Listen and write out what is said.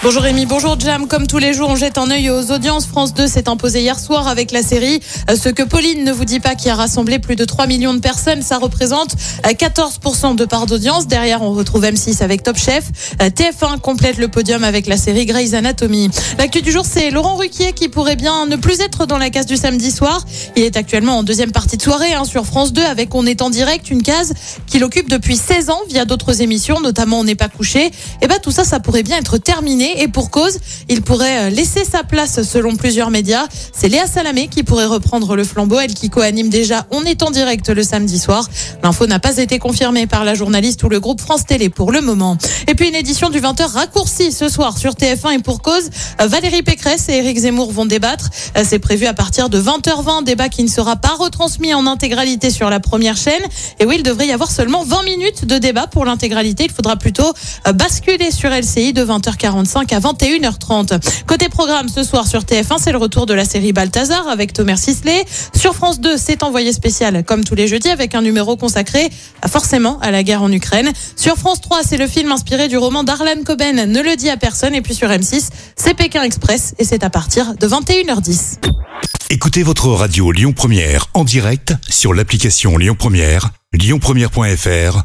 Bonjour Rémi, bonjour Jam. Comme tous les jours, on jette un œil aux audiences. France 2 s'est imposé hier soir avec la série euh, Ce que Pauline ne vous dit pas qui a rassemblé plus de 3 millions de personnes. Ça représente euh, 14% de part d'audience. Derrière, on retrouve M6 avec Top Chef. Euh, TF1 complète le podium avec la série Grey's Anatomy. L'actu du jour, c'est Laurent Ruquier qui pourrait bien ne plus être dans la case du samedi soir. Il est actuellement en deuxième partie de soirée hein, sur France 2 avec On est en direct, une case qu'il occupe depuis 16 ans via d'autres émissions, notamment On n'est pas couché. Et ben tout ça, ça pourrait bien être terminé et pour cause, il pourrait euh, laisser sa place selon plusieurs médias. C'est Léa Salamé qui pourrait reprendre le flambeau, elle qui co-anime déjà On est en direct le samedi soir. L'info n'a pas été confirmée par la journaliste ou le groupe France Télé pour le moment. Et puis une édition du 20h raccourcie ce soir sur TF1 et pour cause, euh, Valérie Pécresse et Éric Zemmour vont débattre. Euh, C'est prévu à partir de 20h20, débat qui ne sera pas retransmis en intégralité sur la première chaîne. Et oui, il devrait y avoir seulement 20 minutes de débat pour l'intégralité. Il faudra plutôt basculer sur LCI de 20h45 à 21h30. Côté programme, ce soir sur TF1, c'est le retour de la série Balthazar avec Thomas Sisley. Sur France 2, c'est envoyé spécial comme tous les jeudis avec un numéro consacré forcément à la guerre en Ukraine. Sur France 3, c'est le film inspiré du roman d'Arlan Coben, Ne le dit à personne. Et puis sur M6, c'est Pékin Express et c'est à partir de 21h10. Écoutez votre radio Lyon Première en direct sur l'application Lyon Première, lyonpremière.fr